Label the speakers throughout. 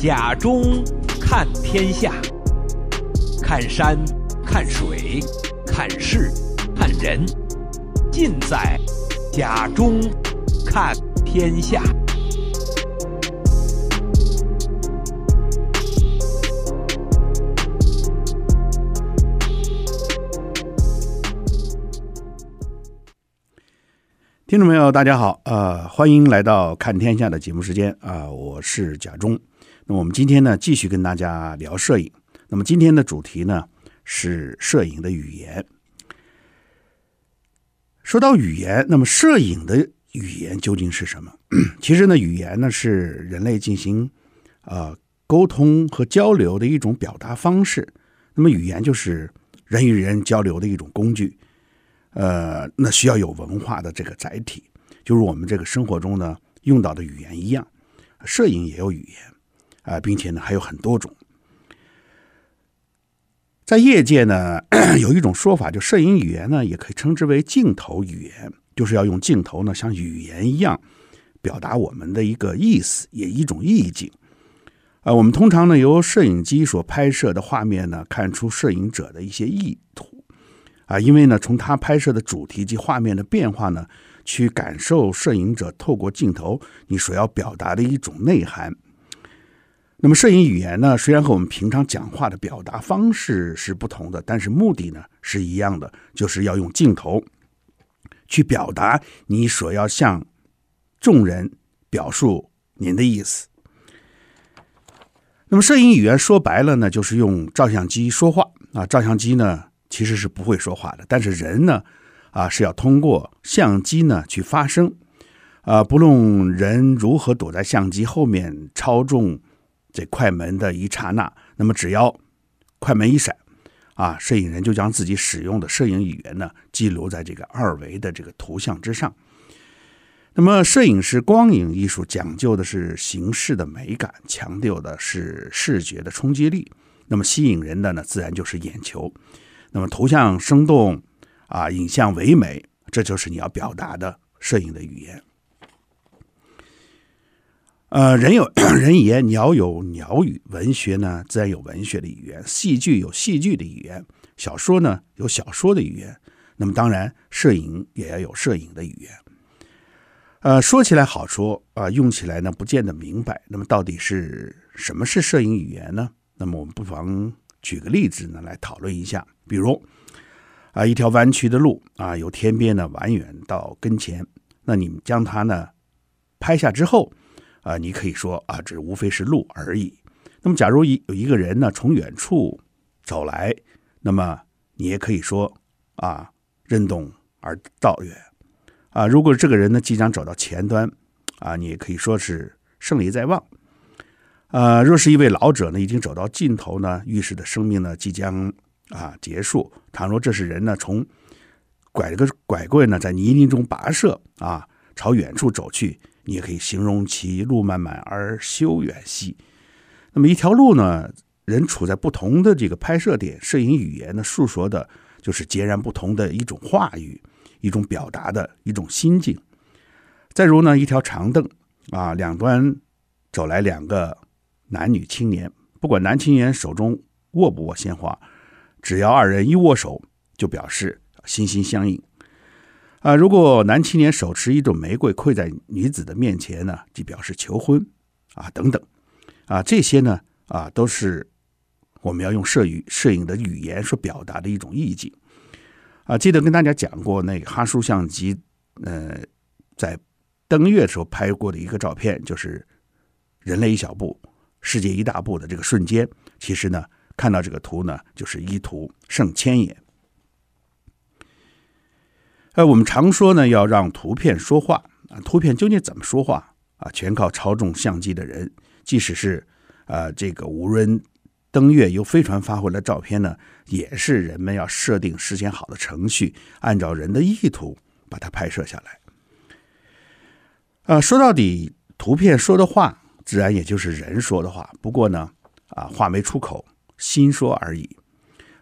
Speaker 1: 甲中看天下，看山，看水，看事，看人，尽在甲中看天下。
Speaker 2: 听众朋友，大家好，呃，欢迎来到看天下的节目时间啊、我是甲中。那我们今天呢，继续跟大家聊摄影。那么今天的主题呢，是摄影的语言。说到语言，那么摄影的语言究竟是什么？其实呢，语言呢是人类进行啊、呃、沟通和交流的一种表达方式。那么语言就是人与人交流的一种工具。呃，那需要有文化的这个载体，就是我们这个生活中呢用到的语言一样，摄影也有语言啊、并且呢还有很多种。在业界呢 有一种说法，就摄影语言呢也可以称之为镜头语言，就是要用镜头呢像语言一样表达我们的一个意思，也一种意境。啊、我们通常呢由摄影机所拍摄的画面呢看出摄影者的一些意图。啊，因为呢，从他拍摄的主题及画面的变化呢，去感受摄影者透过镜头你所要表达的一种内涵。那么，摄影语言呢，虽然和我们平常讲话的表达方式是不同的，但是目的呢是一样的，就是要用镜头去表达你所要向众人表述您的意思。那么，摄影语言说白了呢，就是用照相机说话啊，照相机呢。其实是不会说话的，但是人呢，啊，是要通过相机呢去发声，啊，不论人如何躲在相机后面操纵这快门的一刹那，那么只要快门一闪，啊，摄影人就将自己使用的摄影语言呢记录在这个二维的这个图像之上。那么，摄影师光影艺术，讲究的是形式的美感，强调的是视觉的冲击力。那么，吸引人的呢，自然就是眼球。那么图像生动啊，影像唯美，这就是你要表达的摄影的语言。呃，人有 人言，鸟有鸟语，文学呢自然有文学的语言，戏剧有戏剧的语言，小说呢有小说的语言。那么当然，摄影也要有摄影的语言。呃，说起来好说啊，用起来呢不见得明白。那么到底是什么是摄影语言呢？那么我们不妨举个例子呢来讨论一下。比如，啊，一条弯曲的路啊，由天边呢蜿蜒到跟前，那你们将它呢拍下之后，啊，你可以说啊，这无非是路而已。那么，假如一有一个人呢从远处走来，那么你也可以说啊，任重而道远。啊，如果这个人呢即将走到前端，啊，你也可以说是胜利在望。啊，若是一位老者呢已经走到尽头呢，预示的生命呢即将。啊，结束。倘若这是人呢，从拐个拐棍呢，在泥泞中跋涉啊，朝远处走去，你也可以形容其路漫漫而修远兮。那么一条路呢，人处在不同的这个拍摄点，摄影语言呢，诉说的就是截然不同的一种话语，一种表达的一种心境。再如呢，一条长凳啊，两端走来两个男女青年，不管男青年手中握不握鲜花。只要二人一握手，就表示心心相印。啊，如果男青年手持一朵玫瑰跪在女子的面前呢，即表示求婚。啊，等等，啊，这些呢，啊，都是我们要用摄语摄影的语言所表达的一种意境。啊，记得跟大家讲过那个哈苏相机，呃，在登月的时候拍过的一个照片，就是人类一小步，世界一大步的这个瞬间。其实呢。看到这个图呢，就是一图胜千言。呃，我们常说呢，要让图片说话啊，图片究竟怎么说话啊？全靠操纵相机的人。即使是啊，这个无人登月由飞船发回来照片呢，也是人们要设定事先好的程序，按照人的意图把它拍摄下来。啊，说到底，图片说的话，自然也就是人说的话。不过呢，啊，话没出口。心说而已，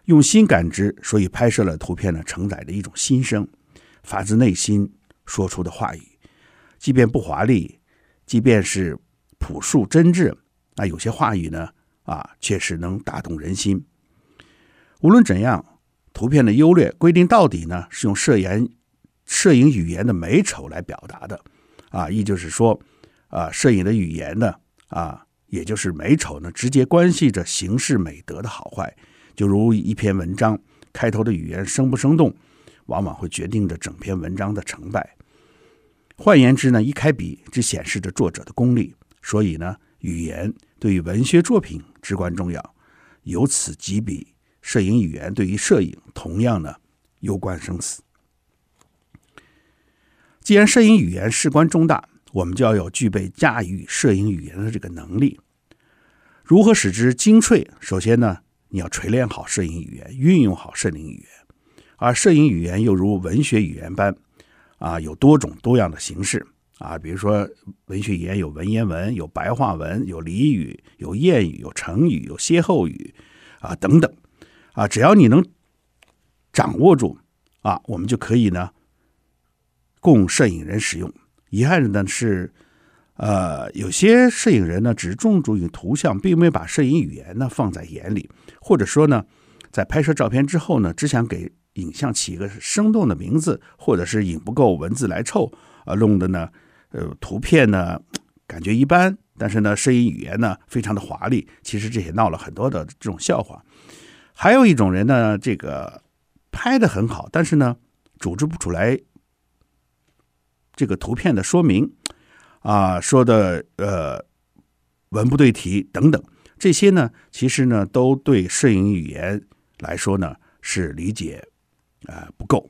Speaker 2: 用心感知，所以拍摄了图片呢，承载着一种心声，发自内心说出的话语，即便不华丽，即便是朴素真挚，那有些话语呢，啊，确实能打动人心。无论怎样，图片的优劣规定到底呢，是用摄影摄影语言的美丑来表达的，啊，意就是说，啊，摄影的语言呢，啊，也就是美丑呢，直接关系着形式美德的好坏。就如一篇文章开头的语言生不生动，往往会决定着整篇文章的成败。换言之呢，一开笔只显示着作者的功力，所以呢，语言对于文学作品至关重要。由此及彼，摄影语言对于摄影同样呢，攸关生死。既然摄影语言事关重大，我们就要有具备驾驭摄影语言的这个能力。如何使之精粹？首先呢，你要锤炼好摄影语言，运用好摄影语言。而摄影语言又如文学语言般。啊，有多种多样的形式啊，比如说文学语言有文言文，有白话文，有俚语，有谚语，有成语，有歇后语啊等等啊，只要你能掌握住啊，我们就可以呢供摄影人使用。遗憾的是，呃，有些摄影人呢只重注于图像，并没把摄影语言呢放在眼里，或者说呢，在拍摄照片之后呢，只想给。影像起一个生动的名字，或者是影不够文字来凑啊，弄的呢，呃，图片呢感觉一般，但是呢，摄影语言呢非常的华丽。其实这也闹了很多的这种笑话。还有一种人呢，这个拍的很好，但是呢，组织不出来这个图片的说明啊，说的呃文不对题等等，这些呢，其实呢，都对摄影语言来说呢是理解。呃，不够，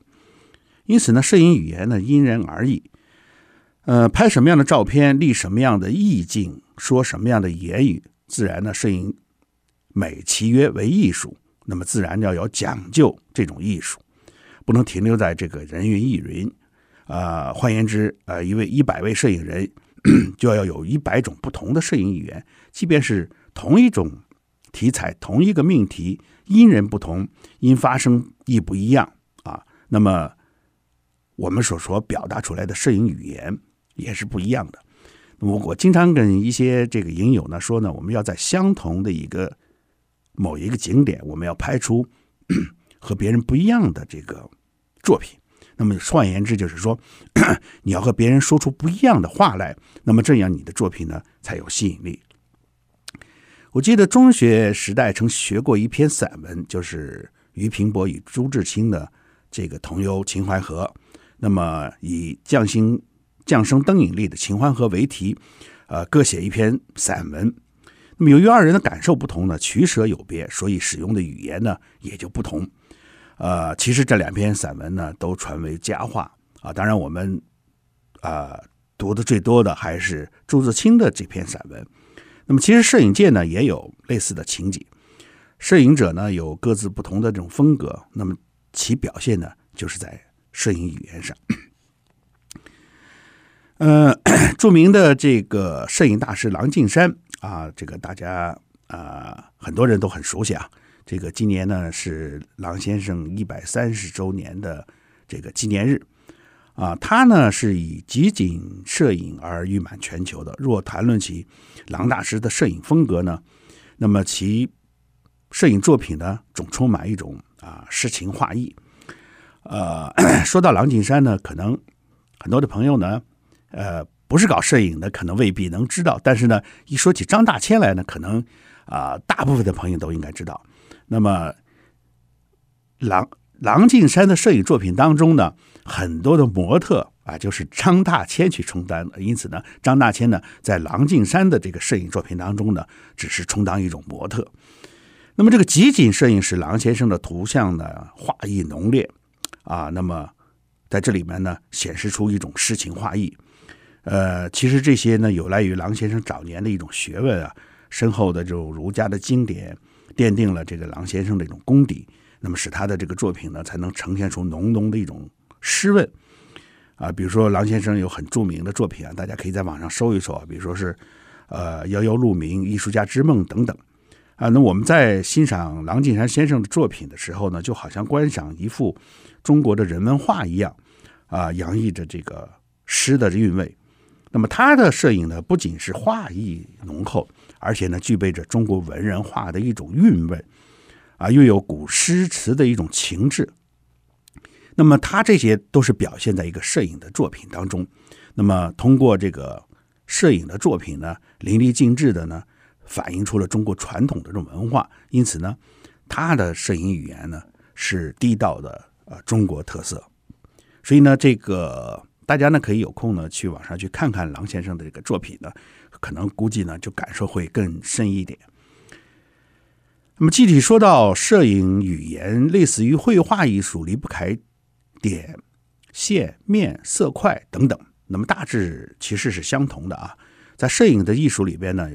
Speaker 2: 因此呢，摄影语言呢因人而异。呃，拍什么样的照片，立什么样的意境，说什么样的言语，自然呢，摄影美其曰为艺术，那么自然要有讲究这种艺术，不能停留在这个人云亦云。啊、换言之，呃，一位一百位摄影人 就要有一百种不同的摄影语言，即便是同一种题材，同一个命题，因人不同，因发生亦不一样。那么，我们所说表达出来的摄影语言也是不一样的。那么，我经常跟一些这个影友呢说呢，我们要在相同的一个某一个景点，我们要拍出 和别人不一样的这个作品。那么，换言之，就是说，你要和别人说出不一样的话来，那么这样你的作品呢才有吸引力。我记得中学时代曾学过一篇散文，就是俞平伯与朱自清的。这个同游秦淮河，那么以匠心匠生灯影丽的秦淮河为题，呃，各写一篇散文。那么由于二人的感受不同呢，取舍有别，所以使用的语言呢也就不同。呃，其实这两篇散文呢都传为佳话啊。当然，我们啊、读的最多的还是朱自清的这篇散文。那么，其实摄影界呢也有类似的情景，摄影者呢有各自不同的这种风格。那么。其表现呢，就是在摄影语言上。呃，著名的这个摄影大师郎静山啊，这个大家啊、很多人都很熟悉啊。这个今年呢是郎先生一百三十周年的这个纪念日啊，他呢是以集锦摄影而誉满全球的。若谈论起郎大师的摄影风格呢，那么其摄影作品呢总充满一种。啊，诗情画意。呃，说到郎静山呢，可能很多的朋友呢，呃，不是搞摄影的，可能未必能知道。但是呢，一说起张大千来呢，可能啊、大部分的朋友都应该知道。那么，郎郎静山的摄影作品当中呢，很多的模特啊，就是张大千去充当的。因此呢，张大千呢，在郎静山的这个摄影作品当中呢，只是充当一种模特。那么这个集锦摄影是郎先生的图像呢，画意浓烈啊。那么在这里面呢，显示出一种诗情画意。呃，其实这些呢，有赖于郎先生早年的一种学问啊，深厚的这种儒家的经典，奠定了这个郎先生的一种功底。那么使他的这个作品呢，才能呈现出浓浓的一种诗问啊。比如说郎先生有很著名的作品啊，大家可以在网上搜一搜啊，比如说是呃《遥遥鹿鸣》《艺术家之梦》等等。啊，那我们在欣赏郎景山先生的作品的时候呢，就好像观赏一幅中国的人文画一样，啊，洋溢着这个诗的韵味。那么他的摄影呢，不仅是画意浓厚，而且呢，具备着中国文人画的一种韵味，啊，又有古诗词的一种情致。那么，他这些都是表现在一个摄影的作品当中。那么，通过这个摄影的作品呢，淋漓尽致的呢，反映出了中国传统的这种文化。因此呢，他的摄影语言呢，是地道的呃中国特色。所以呢，这个大家呢可以有空呢去网上去看看郎先生的这个作品呢，可能估计呢就感受会更深一点。那么具体说到摄影语言，类似于绘画艺术，离不开。点、线、面、色块等等，那么大致其实是相同的啊。在摄影的艺术里边呢，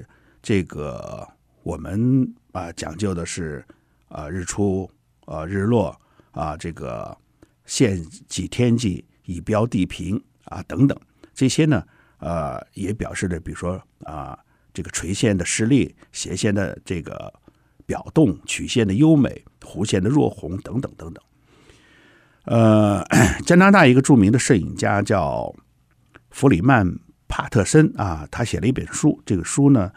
Speaker 2: 这个我们啊讲究的是啊日出、啊日落啊这个线迹天际、以标地平啊等等这些呢，呃也表示着比如说啊这个垂线的失力、斜线的这个表动、曲线的优美、弧线的若红等等等等。呃，加拿大一个著名的摄影家叫弗里曼帕特森啊，他写了一本书，这个书呢，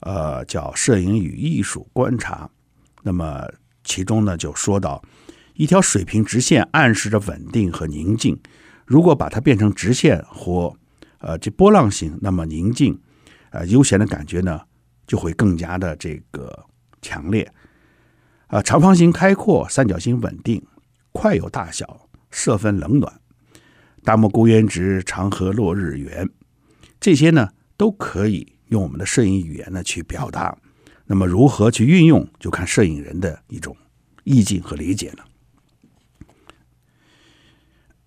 Speaker 2: 呃，叫《摄影与艺术观察》。那么其中呢，就说到一条水平直线暗示着稳定和宁静，如果把它变成直线或呃这波浪形，那么宁静呃悠闲的感觉呢，就会更加的这个强烈。啊、呃，长方形开阔，三角形稳定。快有大小，色分冷暖，大漠孤烟直，长河落日圆，这些呢都可以用我们的摄影语言呢去表达。那么如何去运用，就看摄影人的一种意境和理解了。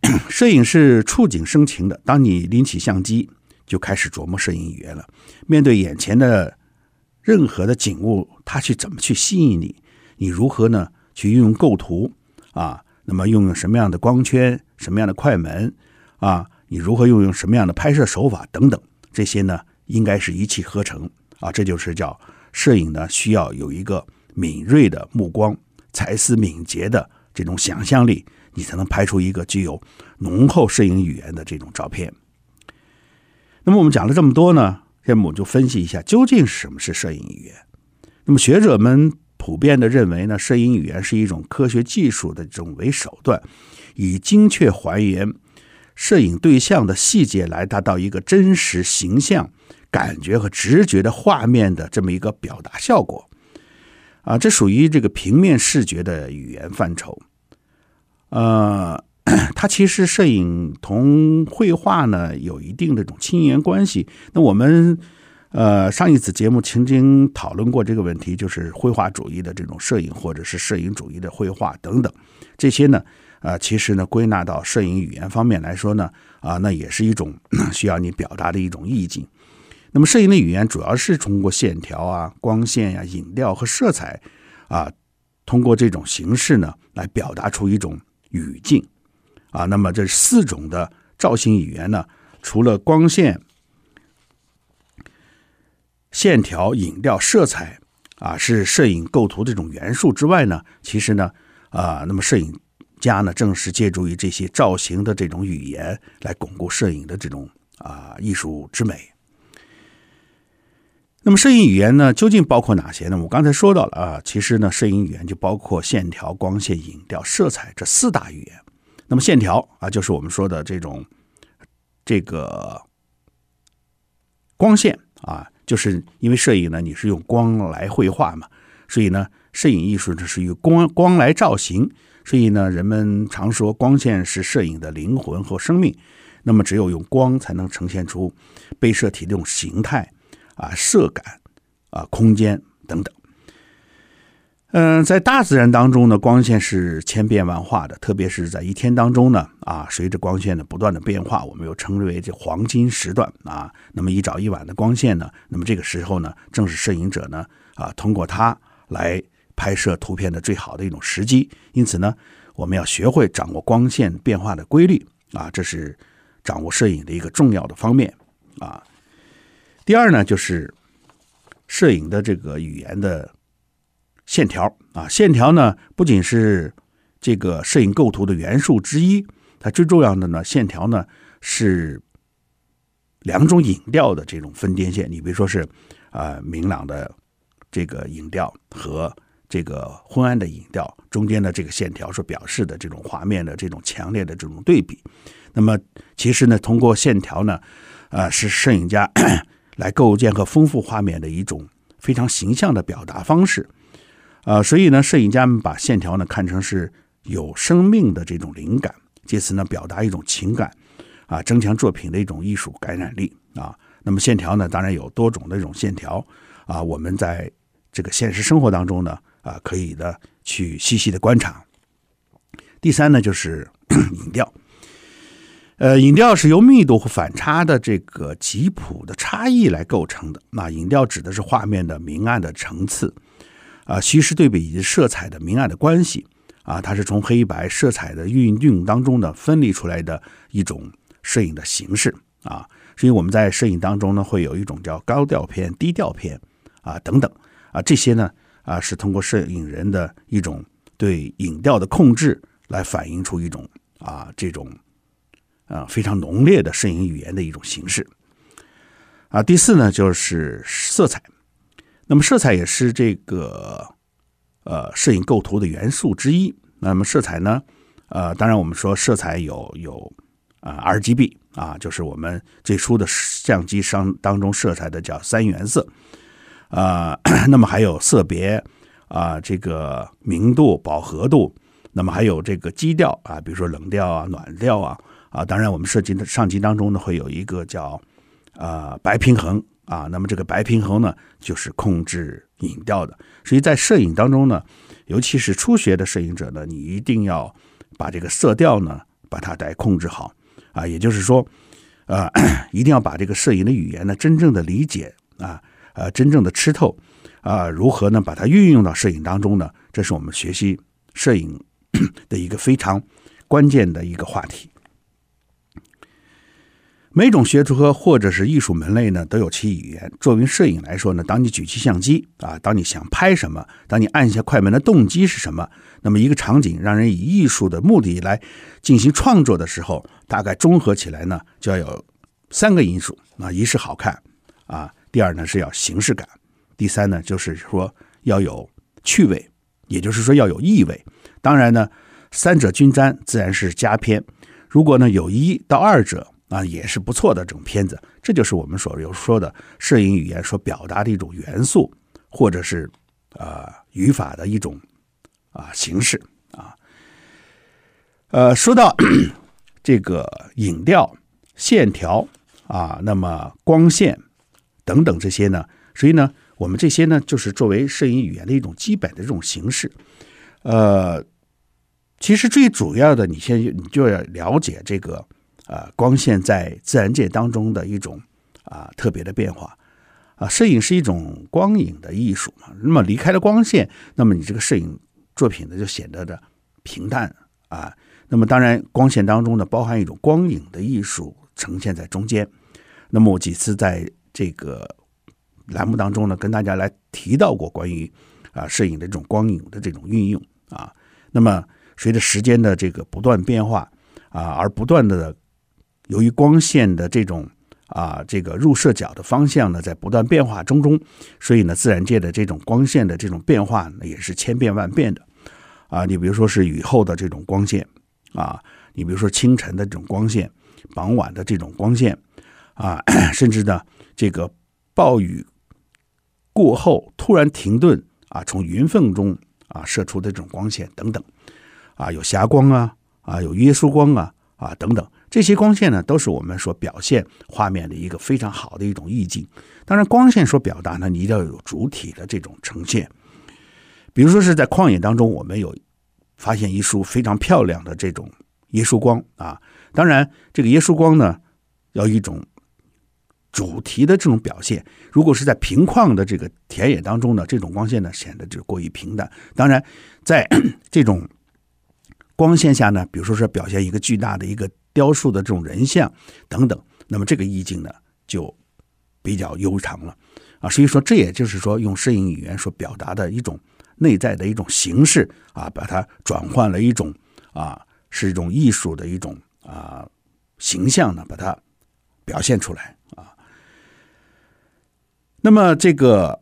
Speaker 2: 摄影是触景生情的，当你拎起相机，就开始琢磨摄影语言了。面对眼前的任何的景物，它去怎么去吸引你？你如何呢去运用构图啊？那么，用用什么样的光圈，什么样的快门，啊，你如何运用什么样的拍摄手法等等，这些呢，应该是一气呵成啊。这就是叫摄影呢，需要有一个敏锐的目光、才思敏捷的这种想象力，你才能拍出一个具有浓厚摄影语言的这种照片。那么我们讲了这么多呢，现在我们就分析一下，究竟什么是摄影语言？那么学者们。普遍的认为呢，摄影语言是一种科学技术的这种为手段，以精确还原摄影对象的细节来达到一个真实形象、感觉和直觉的画面的这么一个表达效果。啊，这属于这个平面视觉的语言范畴。呃，它其实摄影同绘画呢有一定的这种亲缘关系。那我们。呃，上一次节目曾经讨论过这个问题，就是绘画主义的这种摄影，或者是摄影主义的绘画等等，这些呢，啊、其实呢，归纳到摄影语言方面来说呢，啊，那也是一种 需要你表达的一种意境。那么，摄影的语言主要是通过线条啊、光线呀、啊、影调和色彩啊，通过这种形式呢，来表达出一种语境啊。那么，这四种的造型语言呢，除了光线。线条、影调、色彩，啊，是摄影构图这种元素之外呢，其实呢，啊，那么摄影家呢，正是借助于这些造型的这种语言来巩固摄影的这种啊艺术之美。那么，摄影语言呢，究竟包括哪些呢？我刚才说到了啊，其实呢，摄影语言就包括线条、光线、影调、色彩这四大语言。那么，线条啊，就是我们说的这种这个光线啊。就是因为摄影呢，你是用光来绘画嘛，所以呢，摄影艺术呢是用光光来造型，所以呢，人们常说光线是摄影的灵魂和生命。那么，只有用光才能呈现出被摄体这种形态啊、色感啊、空间等等。嗯，在大自然当中呢，光线是千变万化的，特别是在一天当中呢，啊，随着光线的不断的变化，我们又称之为这黄金时段啊。那么一早一晚的光线呢，那么这个时候呢，正是摄影者呢，啊，通过它来拍摄图片的最好的一种时机。因此呢，我们要学会掌握光线变化的规律啊，这是掌握摄影的一个重要的方面啊。第二呢，就是摄影的这个语言的。线条啊，线条呢不仅是这个摄影构图的元素之一，它最重要的呢，线条呢是两种影调的这种分界线。你比如说是啊、明朗的这个影调和这个昏暗的影调中间的这个线条所表示的这种画面的这种强烈的这种对比。那么其实呢，通过线条呢，啊、是摄影家来构建和丰富画面的一种非常形象的表达方式。啊、呃，所以呢，摄影家们把线条呢看成是有生命的这种灵感，借此呢表达一种情感，啊，增强作品的一种艺术感染力啊。那么线条呢，当然有多种的这种线条啊，我们在这个现实生活当中呢，啊，可以的去细细的观察。第三呢，就是 影调。呃，影调是由密度和反差的这个吉普的差异来构成的。那影调指的是画面的明暗的层次，啊，虚实对比以及色彩的明暗的关系，啊，它是从黑白色彩的运用当中呢分离出来的一种摄影的形式啊。所以我们在摄影当中呢，会有一种叫高调片、低调片啊等等啊，这些呢啊是通过摄影人的一种对影调的控制来反映出一种啊这种。啊，非常浓烈的摄影语言的一种形式。啊，第四呢就是色彩。那么色彩也是这个呃摄影构图的元素之一。那么色彩呢，呃，当然我们说色彩有有啊 RGB 啊，就是我们最初的相机上当中色彩的叫三原色。啊，那么还有色别啊，这个明度、饱和度，那么还有这个基调啊，比如说冷调啊、暖调啊。啊，当然，我们设计的上集当中呢，会有一个叫啊、呃、白平衡啊。那么这个白平衡呢，就是控制影调的。所以在摄影当中呢，尤其是初学的摄影者呢，你一定要把这个色调呢，把它来控制好啊。也就是说，呃，一定要把这个摄影的语言呢，真正的理解啊，呃，真正的吃透啊。如何呢，把它运用到摄影当中呢？这是我们学习摄影 的一个非常关键的一个话题。每种学科或者是艺术门类呢，都有其语言。作为摄影来说呢，当你举起相机啊，当你想拍什么，当你按下快门的动机是什么，那么一个场景让人以艺术的目的来进行创作的时候，大概综合起来呢，就要有三个因素啊：一是好看啊，第二呢是要形式感，第三呢就是说要有趣味，也就是说要有意味。当然呢，三者均沾自然是佳片。如果呢有一到二者。啊，也是不错的这种片子，这就是我们所有说的摄影语言所表达的一种元素，或者是啊、语法的一种啊、形式啊。呃，说到 这个影调、线条啊，那么光线等等这些呢，所以呢，我们这些呢，就是作为摄影语言的一种基本的这种形式。呃，其实最主要的，你先你就要了解这个。啊，光线在自然界当中的一种啊特别的变化啊，摄影是一种光影的艺术嘛。那么离开了光线，那么你这个摄影作品呢就显得的平淡啊。那么当然，光线当中呢包含一种光影的艺术呈现在中间。那么我几次在这个栏目当中呢，跟大家来提到过关于啊摄影的这种光影的这种运用啊。那么随着时间的这个不断变化啊，而不断的。由于光线的这种啊，这个入射角的方向呢，在不断变化中中，所以呢，自然界的这种光线的这种变化呢，也是千变万变的啊。你比如说是雨后的这种光线啊，你比如说清晨的这种光线，傍晚的这种光线啊，甚至呢，这个暴雨过后突然停顿啊，从云缝中啊射出的这种光线等等啊，有霞光啊，啊，有耶稣光啊，啊等等。这些光线呢，都是我们所表现画面的一个非常好的一种意境。当然，光线所表达呢，你一定要有主体的这种呈现。比如说是在旷野当中，我们有发现一束非常漂亮的这种耶稣光啊。当然，这个耶稣光呢，要一种主题的这种表现。如果是在平旷的这个田野当中呢，这种光线呢，显得就过于平淡。当然，在 这种光线下呢，比如说是表现一个巨大的一个。雕塑的这种人像等等，那么这个意境呢就比较悠长了啊。所以说，这也就是说，用摄影语言所表达的一种内在的一种形式啊，把它转换了一种啊，是一种艺术的一种啊形象呢，把它表现出来啊。那么这个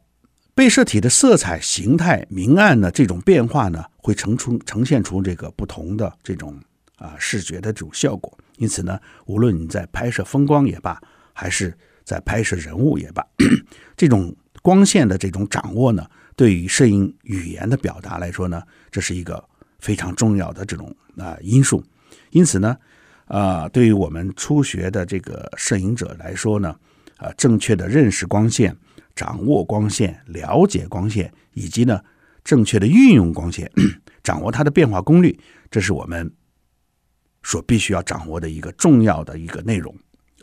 Speaker 2: 被摄体的色彩、形态、明暗呢，这种变化呢，会呈出呈现出这个不同的这种啊视觉的这种效果。因此呢，无论你在拍摄风光也罢，还是在拍摄人物也罢，这种光线的这种掌握呢，对于摄影语言的表达来说呢，这是一个非常重要的这种啊因素。因此呢，啊，对于我们初学的这个摄影者来说呢，啊，正确的认识光线、掌握光线、了解光线，以及呢，正确的运用光线，掌握它的变化功率，这是我们所必须要掌握的一个重要的一个内容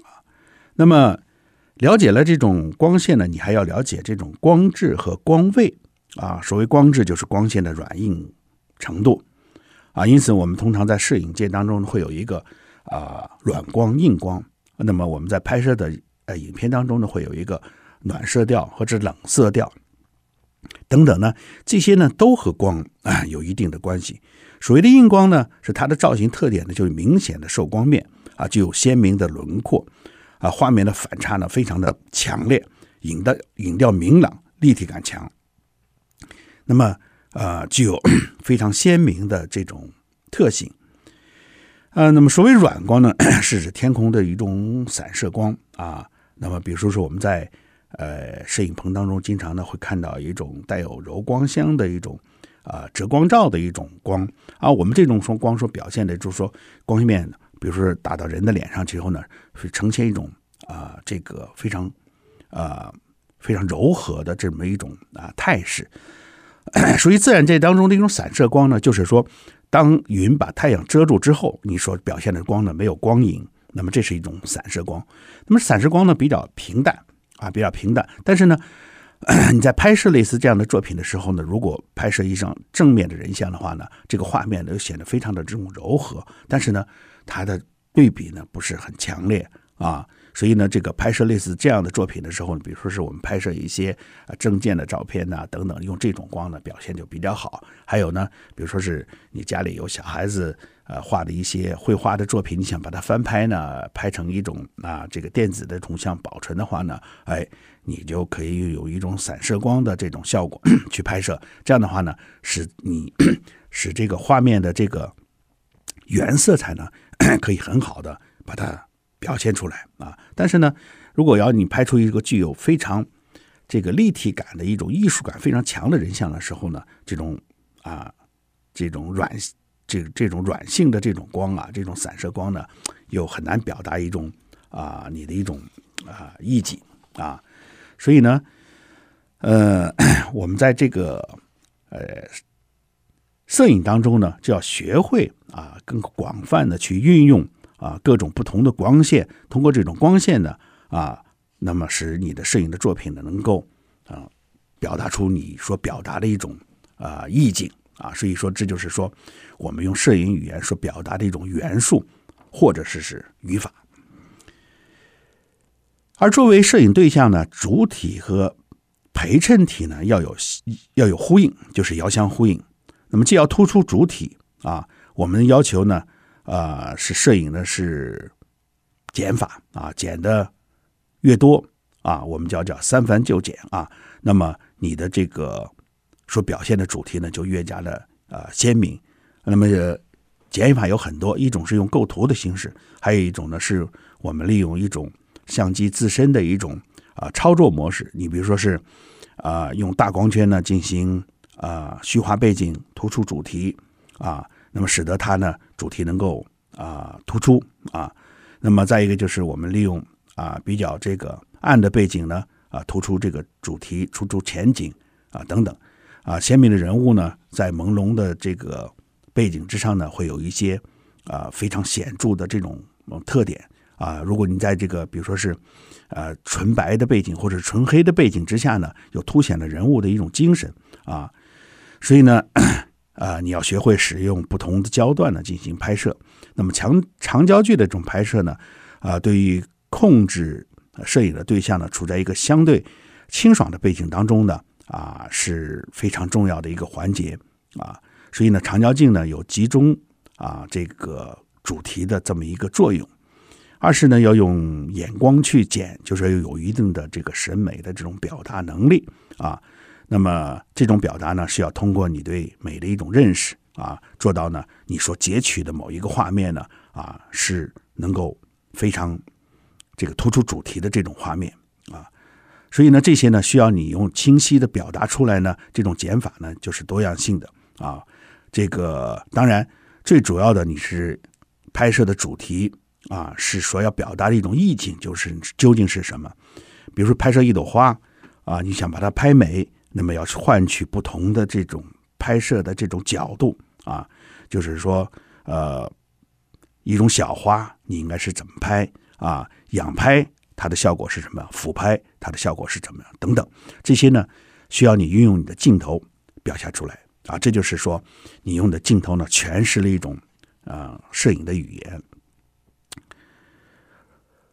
Speaker 2: 啊。那么，了解了这种光线呢，你还要了解这种光质和光位啊。所谓光质，就是光线的软硬程度。啊，因此我们通常在摄影界当中会有一个啊软光、硬光。那么我们在拍摄的呃影片当中呢，会有一个暖色调或者冷色调等等呢，这些呢都和光啊有一定的关系。所谓的硬光呢，是它的造型特点呢，就是明显的受光面啊，具有鲜明的轮廓啊，画面的反差呢非常的强烈，影的影调明朗，立体感强。那么。呃，具有非常鲜明的这种特性。呃，那么所谓软光呢，是指天空的一种散射光啊。那么，比如说说我们在呃摄影棚当中，经常呢会看到一种带有柔光箱的一种、呃、折光照的一种光啊。我们这种说光所表现的，就是说光线面，比如说打到人的脸上之后呢，是呈现一种啊、这个非常啊、非常柔和的这么一种啊态势。属于自然界当中的一种散射光呢，就是说，当云把太阳遮住之后，你所表现的光呢没有光影，那么这是一种散射光。那么散射光呢比较平淡啊，比较平淡。但是呢，你在拍摄类似这样的作品的时候呢，如果拍摄一张正面的人像的话呢，这个画面呢就显得非常的这种柔和，但是呢，它的对比呢不是很强烈啊。所以呢，这个拍摄类似这样的作品的时候，比如说是我们拍摄一些啊证件的照片呐等等，用这种光呢表现就比较好。还有呢，比如说是你家里有小孩子呃画的一些绘画的作品，你想把它翻拍呢，拍成一种啊这个电子的图像保存的话呢，哎，你就可以有一种散射光的这种效果 去拍摄。这样的话呢，使你 使这个画面的这个原色彩呢，可以很好的把它。表现出来啊！但是呢，如果要你拍出一个具有非常这个立体感的一种艺术感非常强的人像的时候呢，这种啊，这种软这这种软性的这种光啊，这种散射光呢，又很难表达一种啊你的一种啊意境啊。所以呢，呃，我们在这个呃摄影当中呢，就要学会啊更广泛的去运用。啊，各种不同的光线，通过这种光线呢，啊，那么使你的摄影的作品呢，能够啊，表达出你所表达的一种啊意境啊，所以说这就是说，我们用摄影语言所表达的一种元素，或者是是语法。而作为摄影对象呢，主体和陪衬体呢，要有要有呼应，就是遥相呼应。那么既要突出主体啊，我们要求呢。啊、是摄影呢是减法啊，减的越多啊，我们叫叫三繁就简啊。那么你的这个所表现的主题呢，就越加的啊、鲜明。那么减法有很多，一种是用构图的形式，还有一种呢是我们利用一种相机自身的一种啊、操作模式。你比如说是啊、用大光圈呢进行啊、虚化背景，突出主题啊。那么使得它呢主题能够啊、突出啊，那么再一个就是我们利用啊比较这个暗的背景呢啊突出这个主题，突出前景啊等等啊鲜明的人物呢在朦胧的这个背景之上呢会有一些啊非常显著的这种特点啊，如果你在这个比如说是呃纯白的背景或者纯黑的背景之下呢，又凸显了人物的一种精神啊，所以呢。啊、你要学会使用不同的焦段呢进行拍摄。那么长长焦距的这种拍摄呢，啊、对于控制摄影的对象呢，处在一个相对清爽的背景当中呢，啊、是非常重要的一个环节啊。所以呢，长焦镜呢有集中啊这个主题的这么一个作用二是呢，要用眼光去捡，就是要有一定的这个审美的这种表达能力啊。那么这种表达呢，是要通过你对美的一种认识啊，做到呢，你所截取的某一个画面呢，啊，是能够非常这个突出主题的这种画面啊。所以呢，这些呢，需要你用清晰的表达出来呢，这种减法呢，就是多样性的啊。这个当然最主要的，你是拍摄的主题啊，是所要表达的一种意境，就是究竟是什么？比如说拍摄一朵花啊，你想把它拍美。那么要换取不同的这种拍摄的这种角度啊，就是说，呃，一种小花你应该是怎么拍啊？仰拍它的效果是什么？俯拍它的效果是怎么样？等等，这些呢，需要你运用你的镜头表现出来啊。这就是说，你用的镜头呢，诠释了一种啊摄影的语言。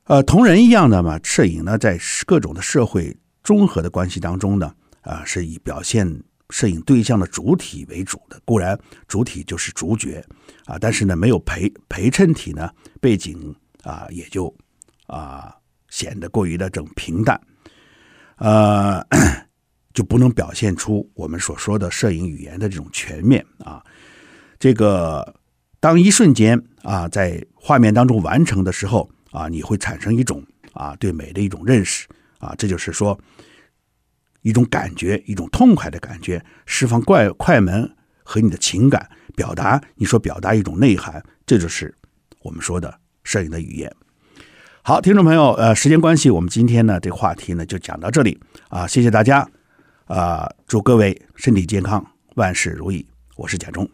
Speaker 2: 呃，同人一样的嘛，摄影呢，在各种的社会综合的关系当中呢。啊，是以表现摄影对象的主体为主的，固然主体就是主角啊，但是呢，没有陪陪衬体呢，背景啊也就啊显得过于的这种平淡，呃，就不能表现出我们所说的摄影语言的这种全面啊。这个当一瞬间啊在画面当中完成的时候啊，你会产生一种啊对美的一种认识啊，这就是说。一种感觉，一种痛快的感觉，释放快快门和你的情感表达，你说表达一种内涵，这就是我们说的摄影的语言。好，听众朋友，呃，时间关系，我们今天呢这话题呢就讲到这里。啊，谢谢大家。啊，祝各位身体健康，万事如意，我是贾中。